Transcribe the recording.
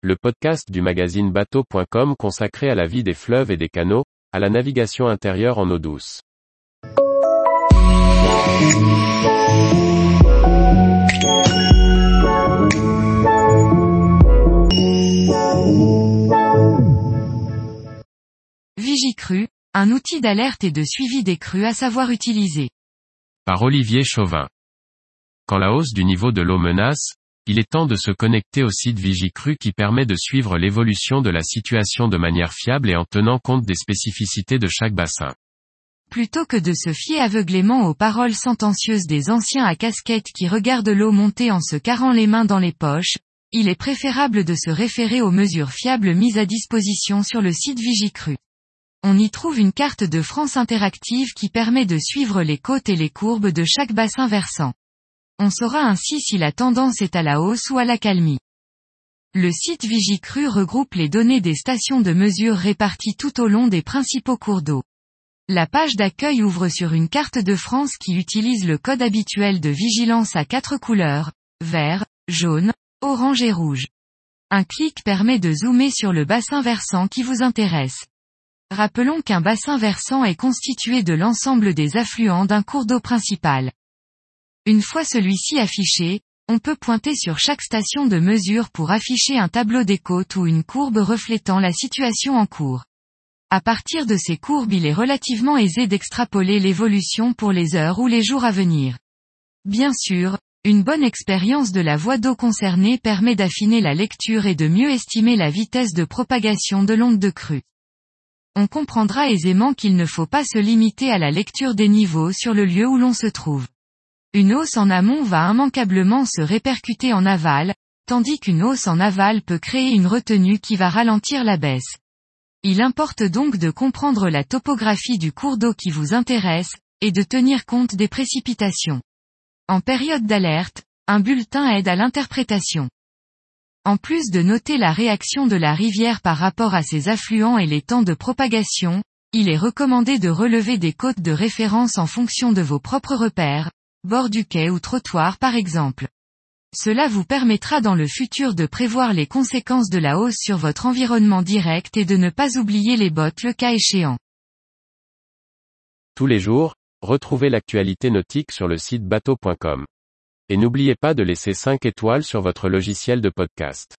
le podcast du magazine bateau.com consacré à la vie des fleuves et des canaux, à la navigation intérieure en eau douce. Vigicru, un outil d'alerte et de suivi des crues à savoir utiliser. Par Olivier Chauvin. Quand la hausse du niveau de l'eau menace, il est temps de se connecter au site Vigicru qui permet de suivre l'évolution de la situation de manière fiable et en tenant compte des spécificités de chaque bassin. Plutôt que de se fier aveuglément aux paroles sentencieuses des anciens à casquette qui regardent l'eau monter en se carrant les mains dans les poches, il est préférable de se référer aux mesures fiables mises à disposition sur le site Vigicru. On y trouve une carte de France interactive qui permet de suivre les côtes et les courbes de chaque bassin versant. On saura ainsi si la tendance est à la hausse ou à la calmie. Le site Vigicru regroupe les données des stations de mesure réparties tout au long des principaux cours d'eau. La page d'accueil ouvre sur une carte de France qui utilise le code habituel de vigilance à quatre couleurs, vert, jaune, orange et rouge. Un clic permet de zoomer sur le bassin versant qui vous intéresse. Rappelons qu'un bassin versant est constitué de l'ensemble des affluents d'un cours d'eau principal. Une fois celui-ci affiché, on peut pointer sur chaque station de mesure pour afficher un tableau des côtes ou une courbe reflétant la situation en cours. À partir de ces courbes il est relativement aisé d'extrapoler l'évolution pour les heures ou les jours à venir. Bien sûr, une bonne expérience de la voie d'eau concernée permet d'affiner la lecture et de mieux estimer la vitesse de propagation de l'onde de crue. On comprendra aisément qu'il ne faut pas se limiter à la lecture des niveaux sur le lieu où l'on se trouve. Une hausse en amont va immanquablement se répercuter en aval, tandis qu'une hausse en aval peut créer une retenue qui va ralentir la baisse. Il importe donc de comprendre la topographie du cours d'eau qui vous intéresse, et de tenir compte des précipitations. En période d'alerte, un bulletin aide à l'interprétation. En plus de noter la réaction de la rivière par rapport à ses affluents et les temps de propagation, il est recommandé de relever des côtes de référence en fonction de vos propres repères, bord du quai ou trottoir par exemple. Cela vous permettra dans le futur de prévoir les conséquences de la hausse sur votre environnement direct et de ne pas oublier les bottes le cas échéant. Tous les jours, retrouvez l'actualité nautique sur le site bateau.com. Et n'oubliez pas de laisser 5 étoiles sur votre logiciel de podcast.